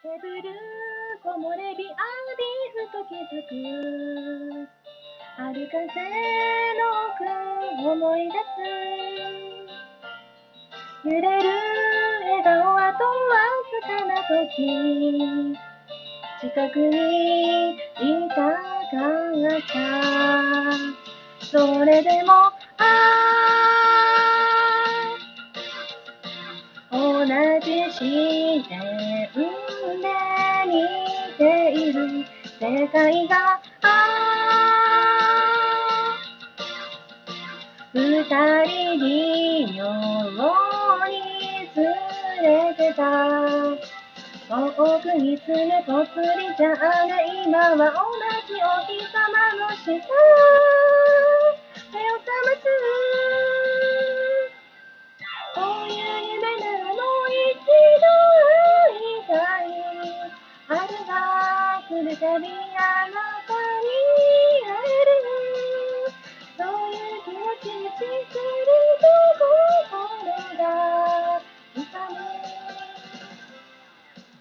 眠る木漏れ日浴びふと気づく春風の奥思い出す揺れる笑顔あとわずかな時近くにいたかったそれでもああ同じ視点世界が二人に妙に連れてた。遠くに住むぽつりじゃあね今は同じお日様の下。Mariana.